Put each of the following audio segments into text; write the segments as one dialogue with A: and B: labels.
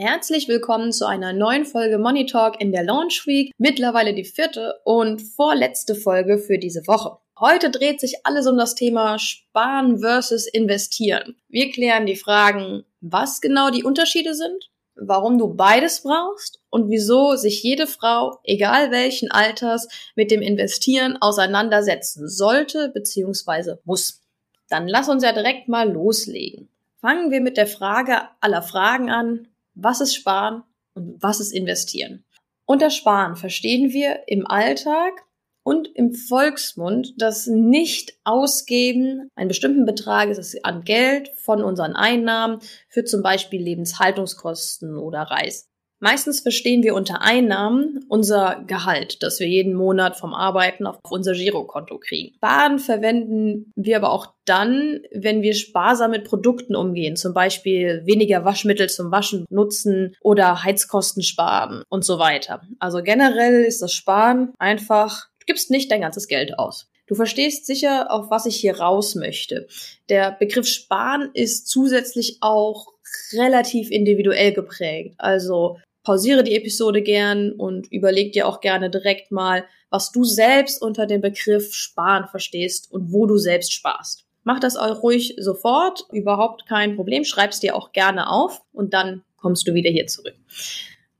A: Herzlich willkommen zu einer neuen Folge Money Talk in der Launch Week. Mittlerweile die vierte und vorletzte Folge für diese Woche. Heute dreht sich alles um das Thema Sparen versus Investieren. Wir klären die Fragen, was genau die Unterschiede sind, warum du beides brauchst und wieso sich jede Frau, egal welchen Alters, mit dem Investieren auseinandersetzen sollte bzw. muss. Dann lass uns ja direkt mal loslegen. Fangen wir mit der Frage aller Fragen an was ist Sparen und was ist Investieren. Unter Sparen verstehen wir im Alltag und im Volksmund das Nicht-Ausgeben einen bestimmten Betrag an Geld von unseren Einnahmen für zum Beispiel Lebenshaltungskosten oder Reisen. Meistens verstehen wir unter Einnahmen unser Gehalt, das wir jeden Monat vom Arbeiten auf unser Girokonto kriegen. Sparen verwenden wir aber auch dann, wenn wir sparsam mit Produkten umgehen, zum Beispiel weniger Waschmittel zum Waschen nutzen oder Heizkosten sparen und so weiter. Also generell ist das Sparen einfach, du gibst nicht dein ganzes Geld aus. Du verstehst sicher, auf was ich hier raus möchte. Der Begriff Sparen ist zusätzlich auch relativ individuell geprägt. Also pausiere die Episode gern und überleg dir auch gerne direkt mal, was du selbst unter dem Begriff Sparen verstehst und wo du selbst sparst. Mach das auch ruhig sofort, überhaupt kein Problem. Schreib's dir auch gerne auf und dann kommst du wieder hier zurück.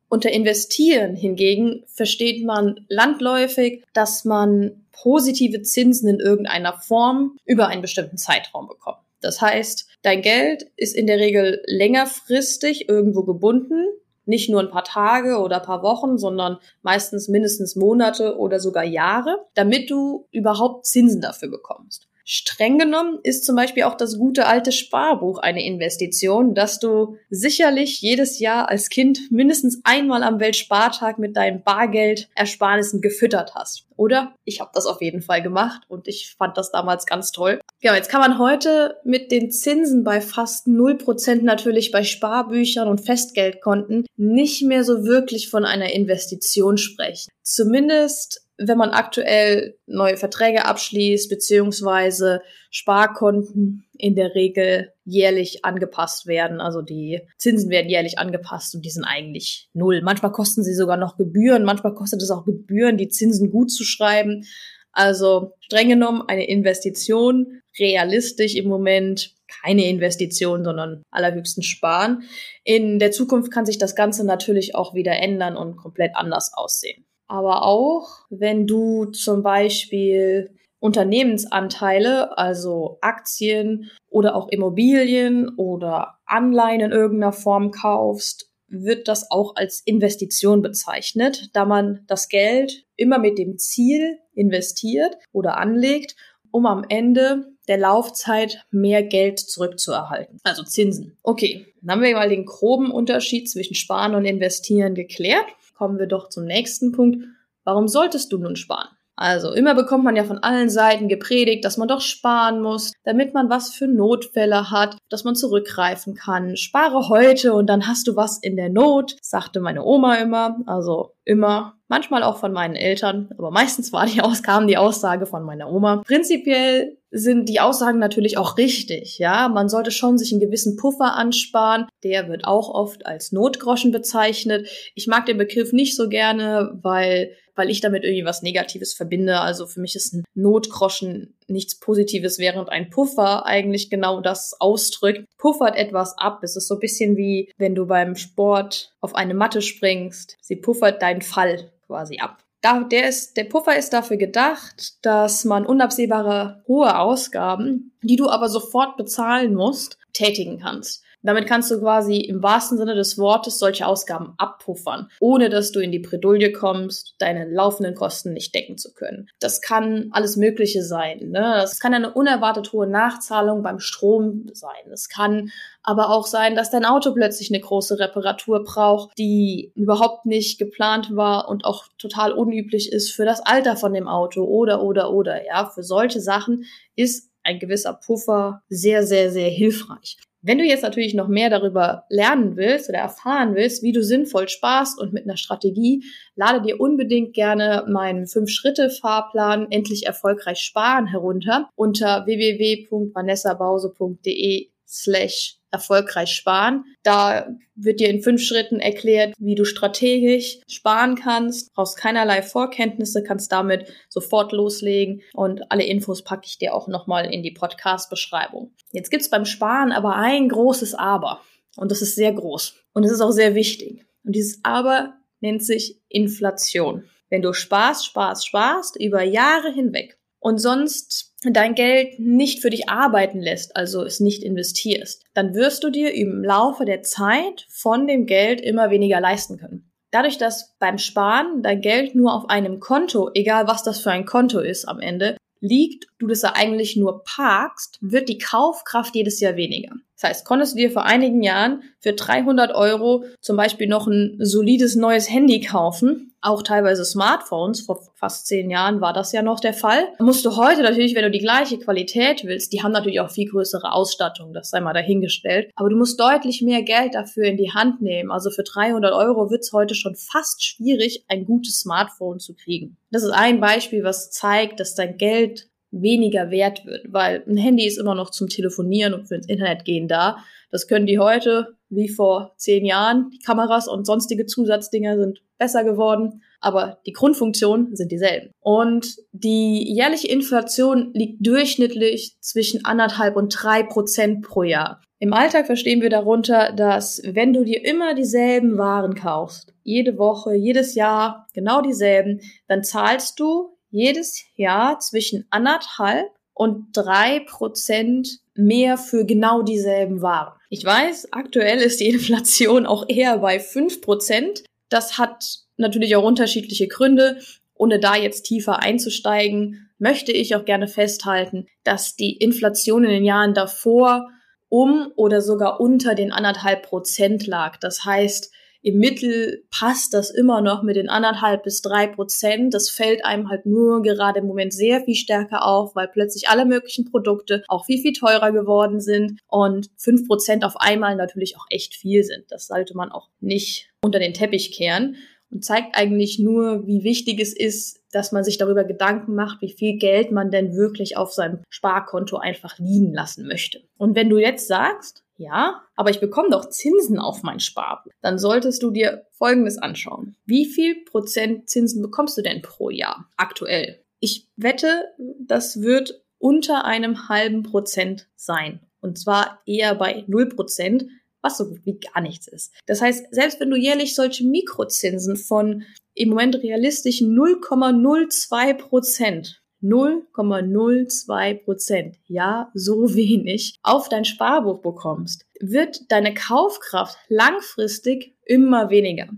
A: Unter Investieren hingegen versteht man landläufig, dass man positive Zinsen in irgendeiner Form über einen bestimmten Zeitraum bekommt. Das heißt, dein Geld ist in der Regel längerfristig irgendwo gebunden nicht nur ein paar Tage oder paar Wochen, sondern meistens mindestens Monate oder sogar Jahre, damit du überhaupt Zinsen dafür bekommst. Streng genommen ist zum Beispiel auch das gute alte Sparbuch eine Investition, dass du sicherlich jedes Jahr als Kind mindestens einmal am Weltspartag mit deinen Bargeldersparnissen gefüttert hast. Oder? Ich habe das auf jeden Fall gemacht und ich fand das damals ganz toll. Ja, jetzt kann man heute mit den Zinsen bei fast 0% natürlich bei Sparbüchern und Festgeldkonten nicht mehr so wirklich von einer Investition sprechen. Zumindest wenn man aktuell neue Verträge abschließt, beziehungsweise Sparkonten in der Regel jährlich angepasst werden. Also die Zinsen werden jährlich angepasst und die sind eigentlich null. Manchmal kosten sie sogar noch Gebühren, manchmal kostet es auch Gebühren, die Zinsen gut zu schreiben. Also streng genommen eine Investition, realistisch im Moment keine Investition, sondern allerhöchsten Sparen. In der Zukunft kann sich das Ganze natürlich auch wieder ändern und komplett anders aussehen. Aber auch, wenn du zum Beispiel Unternehmensanteile, also Aktien oder auch Immobilien oder Anleihen in irgendeiner Form kaufst, wird das auch als Investition bezeichnet, da man das Geld immer mit dem Ziel investiert oder anlegt, um am Ende der Laufzeit mehr Geld zurückzuerhalten, also Zinsen. Okay, dann haben wir mal den groben Unterschied zwischen Sparen und Investieren geklärt. Kommen wir doch zum nächsten Punkt. Warum solltest du nun sparen? Also immer bekommt man ja von allen Seiten gepredigt, dass man doch sparen muss, damit man was für Notfälle hat, dass man zurückgreifen kann. Spare heute und dann hast du was in der Not, sagte meine Oma immer. Also immer, manchmal auch von meinen Eltern, aber meistens war die Aus kam die Aussage von meiner Oma. Prinzipiell sind die Aussagen natürlich auch richtig, ja. Man sollte schon sich einen gewissen Puffer ansparen. Der wird auch oft als Notgroschen bezeichnet. Ich mag den Begriff nicht so gerne, weil weil ich damit irgendwie was Negatives verbinde. Also für mich ist ein Notgroschen nichts Positives, während ein Puffer eigentlich genau das ausdrückt. Puffert etwas ab. Es ist so ein bisschen wie, wenn du beim Sport auf eine Matte springst. Sie puffert deinen Fall quasi ab. Da, der, ist, der Puffer ist dafür gedacht, dass man unabsehbare hohe Ausgaben, die du aber sofort bezahlen musst, tätigen kannst. Damit kannst du quasi im wahrsten Sinne des Wortes solche Ausgaben abpuffern, ohne dass du in die Bredouille kommst, deine laufenden Kosten nicht decken zu können. Das kann alles Mögliche sein. Ne? Das kann eine unerwartet hohe Nachzahlung beim Strom sein. Es kann aber auch sein, dass dein Auto plötzlich eine große Reparatur braucht, die überhaupt nicht geplant war und auch total unüblich ist für das Alter von dem Auto oder oder oder. Ja, für solche Sachen ist ein gewisser Puffer sehr, sehr, sehr hilfreich. Wenn du jetzt natürlich noch mehr darüber lernen willst oder erfahren willst, wie du sinnvoll sparst und mit einer Strategie, lade dir unbedingt gerne meinen 5-Schritte-Fahrplan Endlich erfolgreich sparen herunter unter www.vanessabause.de slash erfolgreich sparen. Da wird dir in fünf Schritten erklärt, wie du strategisch sparen kannst, brauchst keinerlei Vorkenntnisse, kannst damit sofort loslegen und alle Infos packe ich dir auch nochmal in die Podcast-Beschreibung. Jetzt gibt's beim Sparen aber ein großes Aber und das ist sehr groß und es ist auch sehr wichtig. Und dieses Aber nennt sich Inflation. Wenn du sparst, sparst, sparst über Jahre hinweg und sonst dein Geld nicht für dich arbeiten lässt, also es nicht investierst, dann wirst du dir im Laufe der Zeit von dem Geld immer weniger leisten können. Dadurch, dass beim Sparen dein Geld nur auf einem Konto, egal was das für ein Konto ist am Ende, liegt, du das da eigentlich nur parkst, wird die Kaufkraft jedes Jahr weniger. Das heißt, konntest du dir vor einigen Jahren für 300 Euro zum Beispiel noch ein solides neues Handy kaufen, auch teilweise Smartphones, vor fast zehn Jahren war das ja noch der Fall, musst du heute natürlich, wenn du die gleiche Qualität willst, die haben natürlich auch viel größere Ausstattung, das sei mal dahingestellt, aber du musst deutlich mehr Geld dafür in die Hand nehmen. Also für 300 Euro wird es heute schon fast schwierig, ein gutes Smartphone zu kriegen. Das ist ein Beispiel, was zeigt, dass dein Geld weniger wert wird, weil ein Handy ist immer noch zum Telefonieren und fürs Internet gehen da. Das können die heute wie vor zehn Jahren. Die Kameras und sonstige Zusatzdinger sind besser geworden, aber die Grundfunktionen sind dieselben. Und die jährliche Inflation liegt durchschnittlich zwischen anderthalb und drei Prozent pro Jahr. Im Alltag verstehen wir darunter, dass wenn du dir immer dieselben Waren kaufst, jede Woche, jedes Jahr genau dieselben, dann zahlst du jedes Jahr zwischen anderthalb und drei Prozent mehr für genau dieselben Waren. Ich weiß, aktuell ist die Inflation auch eher bei fünf Prozent. Das hat natürlich auch unterschiedliche Gründe. Ohne da jetzt tiefer einzusteigen, möchte ich auch gerne festhalten, dass die Inflation in den Jahren davor um oder sogar unter den anderthalb Prozent lag. Das heißt, im Mittel passt das immer noch mit den anderthalb bis drei Prozent. Das fällt einem halt nur gerade im Moment sehr viel stärker auf, weil plötzlich alle möglichen Produkte auch viel, viel teurer geworden sind und fünf Prozent auf einmal natürlich auch echt viel sind. Das sollte man auch nicht unter den Teppich kehren und zeigt eigentlich nur, wie wichtig es ist, dass man sich darüber Gedanken macht, wie viel Geld man denn wirklich auf seinem Sparkonto einfach liegen lassen möchte. Und wenn du jetzt sagst, ja, aber ich bekomme doch Zinsen auf mein Sparbuch. Dann solltest du dir Folgendes anschauen. Wie viel Prozent Zinsen bekommst du denn pro Jahr aktuell? Ich wette, das wird unter einem halben Prozent sein. Und zwar eher bei null Prozent, was so gut wie gar nichts ist. Das heißt, selbst wenn du jährlich solche Mikrozinsen von im Moment realistischen 0,02 Prozent 0,02 Prozent, ja, so wenig, auf dein Sparbuch bekommst, wird deine Kaufkraft langfristig immer weniger.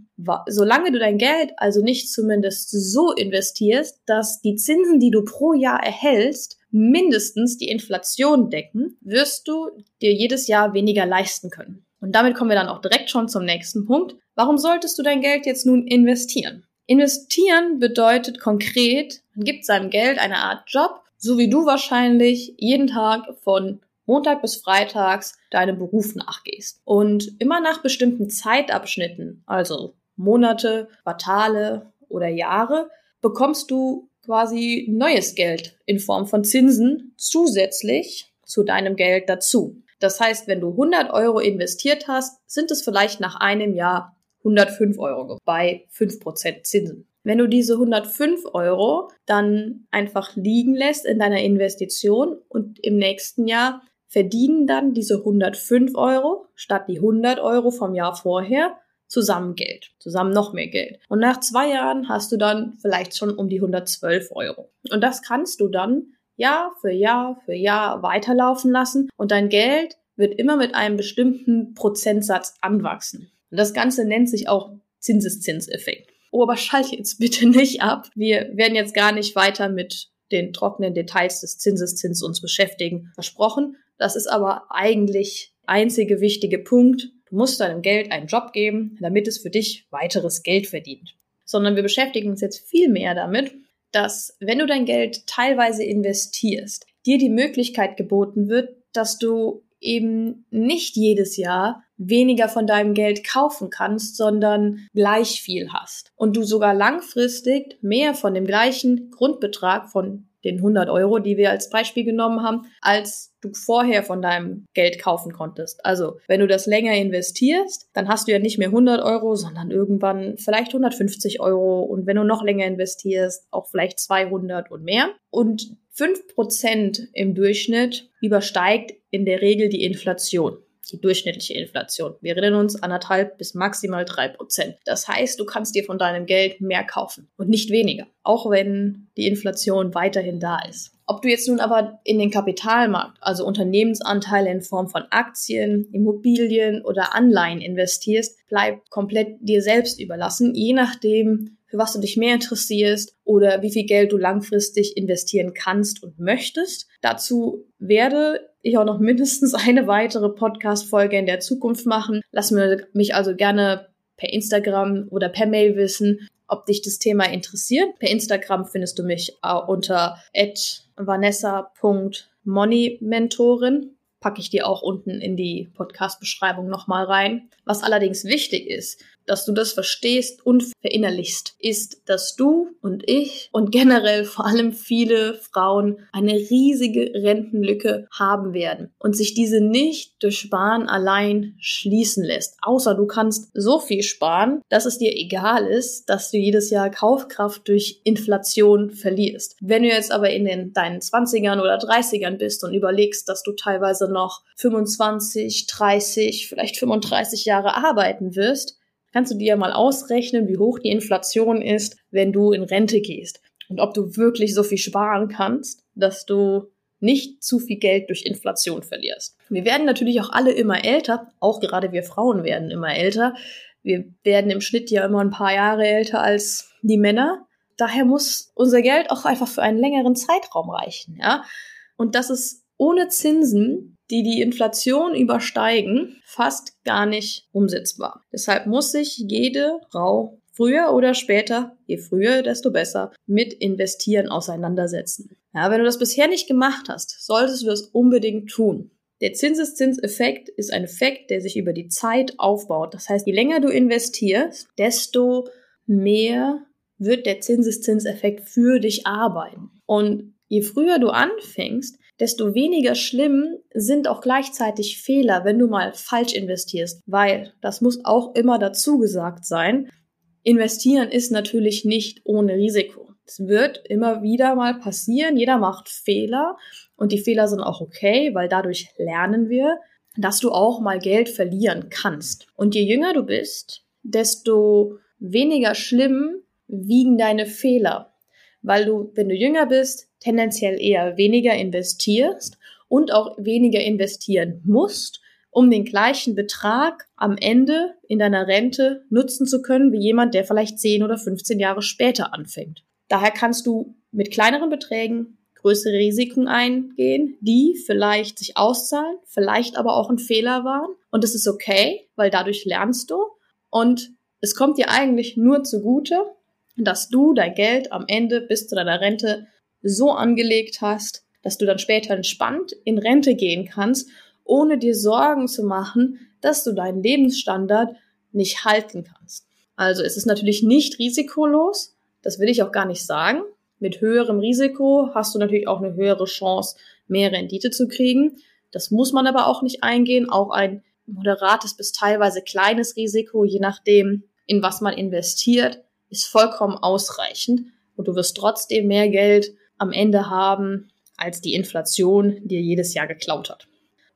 A: Solange du dein Geld also nicht zumindest so investierst, dass die Zinsen, die du pro Jahr erhältst, mindestens die Inflation decken, wirst du dir jedes Jahr weniger leisten können. Und damit kommen wir dann auch direkt schon zum nächsten Punkt. Warum solltest du dein Geld jetzt nun investieren? Investieren bedeutet konkret, gibt seinem Geld eine Art Job, so wie du wahrscheinlich jeden Tag von Montag bis Freitags deinem Beruf nachgehst. Und immer nach bestimmten Zeitabschnitten, also Monate, Quartale oder Jahre, bekommst du quasi neues Geld in Form von Zinsen zusätzlich zu deinem Geld dazu. Das heißt, wenn du 100 Euro investiert hast, sind es vielleicht nach einem Jahr 105 Euro bei 5% Zinsen. Wenn du diese 105 Euro dann einfach liegen lässt in deiner Investition und im nächsten Jahr verdienen dann diese 105 Euro statt die 100 Euro vom Jahr vorher zusammen Geld, zusammen noch mehr Geld. Und nach zwei Jahren hast du dann vielleicht schon um die 112 Euro. Und das kannst du dann Jahr für Jahr für Jahr weiterlaufen lassen und dein Geld wird immer mit einem bestimmten Prozentsatz anwachsen. Und das Ganze nennt sich auch Zinseszinseffekt. Oh, aber schalte jetzt bitte nicht ab. Wir werden jetzt gar nicht weiter mit den trockenen Details des Zinseszins uns beschäftigen. Versprochen. Das ist aber eigentlich einzige wichtige Punkt. Du musst deinem Geld einen Job geben, damit es für dich weiteres Geld verdient. Sondern wir beschäftigen uns jetzt viel mehr damit, dass wenn du dein Geld teilweise investierst, dir die Möglichkeit geboten wird, dass du eben nicht jedes Jahr weniger von deinem Geld kaufen kannst, sondern gleich viel hast. Und du sogar langfristig mehr von dem gleichen Grundbetrag von den 100 Euro, die wir als Beispiel genommen haben, als du vorher von deinem Geld kaufen konntest. Also, wenn du das länger investierst, dann hast du ja nicht mehr 100 Euro, sondern irgendwann vielleicht 150 Euro und wenn du noch länger investierst, auch vielleicht 200 und mehr. Und 5% im Durchschnitt übersteigt in der Regel die Inflation die durchschnittliche Inflation. Wir erinnern uns anderthalb bis maximal drei Prozent. Das heißt, du kannst dir von deinem Geld mehr kaufen und nicht weniger, auch wenn die Inflation weiterhin da ist. Ob du jetzt nun aber in den Kapitalmarkt, also Unternehmensanteile in Form von Aktien, Immobilien oder Anleihen investierst, bleibt komplett dir selbst überlassen, je nachdem, für was du dich mehr interessierst oder wie viel Geld du langfristig investieren kannst und möchtest. Dazu werde ich auch noch mindestens eine weitere Podcast-Folge in der Zukunft machen. Lass mir mich also gerne per Instagram oder per Mail wissen, ob dich das Thema interessiert. Per Instagram findest du mich unter vanessa.moneymentorin. Packe ich dir auch unten in die Podcast-Beschreibung nochmal rein. Was allerdings wichtig ist, dass du das verstehst und verinnerlichst, ist, dass du und ich und generell vor allem viele Frauen eine riesige Rentenlücke haben werden und sich diese nicht durch Sparen allein schließen lässt. Außer du kannst so viel sparen, dass es dir egal ist, dass du jedes Jahr Kaufkraft durch Inflation verlierst. Wenn du jetzt aber in den, deinen 20ern oder 30ern bist und überlegst, dass du teilweise noch 25, 30, vielleicht 35 Jahre arbeiten wirst, kannst du dir mal ausrechnen, wie hoch die Inflation ist, wenn du in Rente gehst. Und ob du wirklich so viel sparen kannst, dass du nicht zu viel Geld durch Inflation verlierst. Wir werden natürlich auch alle immer älter, auch gerade wir Frauen werden immer älter. Wir werden im Schnitt ja immer ein paar Jahre älter als die Männer. Daher muss unser Geld auch einfach für einen längeren Zeitraum reichen, ja. Und das ist ohne Zinsen die die Inflation übersteigen, fast gar nicht umsetzbar. Deshalb muss sich jede Frau früher oder später, je früher, desto besser, mit Investieren auseinandersetzen. Ja, wenn du das bisher nicht gemacht hast, solltest du das unbedingt tun. Der Zinseszinseffekt ist ein Effekt, der sich über die Zeit aufbaut. Das heißt, je länger du investierst, desto mehr wird der Zinseszinseffekt für dich arbeiten. Und je früher du anfängst, desto weniger schlimm sind auch gleichzeitig Fehler, wenn du mal falsch investierst, weil das muss auch immer dazu gesagt sein. Investieren ist natürlich nicht ohne Risiko. Es wird immer wieder mal passieren, jeder macht Fehler und die Fehler sind auch okay, weil dadurch lernen wir, dass du auch mal Geld verlieren kannst. Und je jünger du bist, desto weniger schlimm wiegen deine Fehler, weil du, wenn du jünger bist, tendenziell eher weniger investierst und auch weniger investieren musst, um den gleichen Betrag am Ende in deiner Rente nutzen zu können, wie jemand, der vielleicht 10 oder 15 Jahre später anfängt. Daher kannst du mit kleineren Beträgen größere Risiken eingehen, die vielleicht sich auszahlen, vielleicht aber auch ein Fehler waren. Und das ist okay, weil dadurch lernst du. Und es kommt dir eigentlich nur zugute, dass du dein Geld am Ende bis zu deiner Rente so angelegt hast, dass du dann später entspannt in Rente gehen kannst, ohne dir Sorgen zu machen, dass du deinen Lebensstandard nicht halten kannst. Also es ist natürlich nicht risikolos, das will ich auch gar nicht sagen. Mit höherem Risiko hast du natürlich auch eine höhere Chance, mehr Rendite zu kriegen. Das muss man aber auch nicht eingehen. Auch ein moderates bis teilweise kleines Risiko, je nachdem, in was man investiert, ist vollkommen ausreichend. Und du wirst trotzdem mehr Geld am Ende haben, als die Inflation dir jedes Jahr geklaut hat.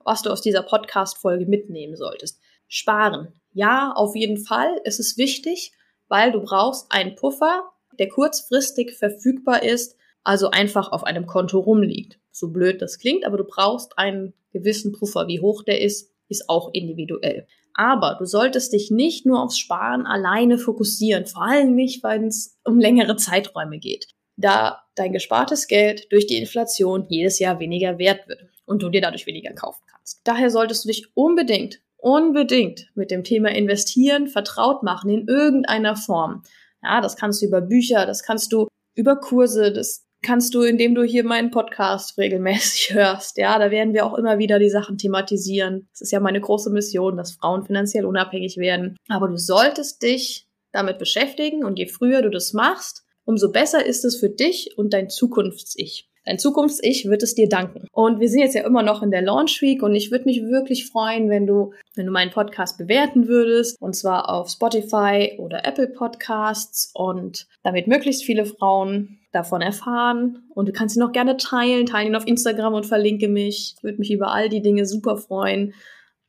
A: Was du aus dieser Podcast-Folge mitnehmen solltest. Sparen. Ja, auf jeden Fall. Es ist wichtig, weil du brauchst einen Puffer, der kurzfristig verfügbar ist, also einfach auf einem Konto rumliegt. So blöd das klingt, aber du brauchst einen gewissen Puffer. Wie hoch der ist, ist auch individuell. Aber du solltest dich nicht nur aufs Sparen alleine fokussieren, vor allem nicht, wenn es um längere Zeiträume geht, da dein gespartes Geld durch die Inflation jedes Jahr weniger wert wird und du dir dadurch weniger kaufen kannst. Daher solltest du dich unbedingt, unbedingt mit dem Thema Investieren vertraut machen in irgendeiner Form. Ja, das kannst du über Bücher, das kannst du über Kurse, das kannst du, indem du hier meinen Podcast regelmäßig hörst. Ja, da werden wir auch immer wieder die Sachen thematisieren. Das ist ja meine große Mission, dass Frauen finanziell unabhängig werden. Aber du solltest dich damit beschäftigen und je früher du das machst, umso besser ist es für dich und dein Zukunfts-Ich. Dein Zukunfts-Ich wird es dir danken. Und wir sind jetzt ja immer noch in der Launch Week und ich würde mich wirklich freuen, wenn du, wenn du meinen Podcast bewerten würdest. Und zwar auf Spotify oder Apple Podcasts und damit möglichst viele Frauen davon erfahren. Und du kannst ihn auch gerne teilen, teilen ihn auf Instagram und verlinke mich. Ich würde mich über all die Dinge super freuen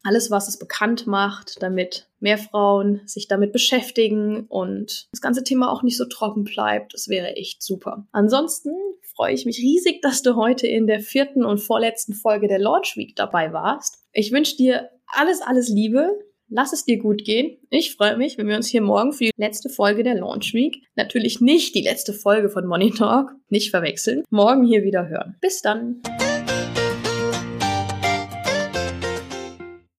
A: alles, was es bekannt macht, damit mehr Frauen sich damit beschäftigen und das ganze Thema auch nicht so trocken bleibt. Das wäre echt super. Ansonsten freue ich mich riesig, dass du heute in der vierten und vorletzten Folge der Launch Week dabei warst. Ich wünsche dir alles, alles Liebe. Lass es dir gut gehen. Ich freue mich, wenn wir uns hier morgen für die letzte Folge der Launch Week, natürlich nicht die letzte Folge von Money Talk, nicht verwechseln, morgen hier wieder hören. Bis dann.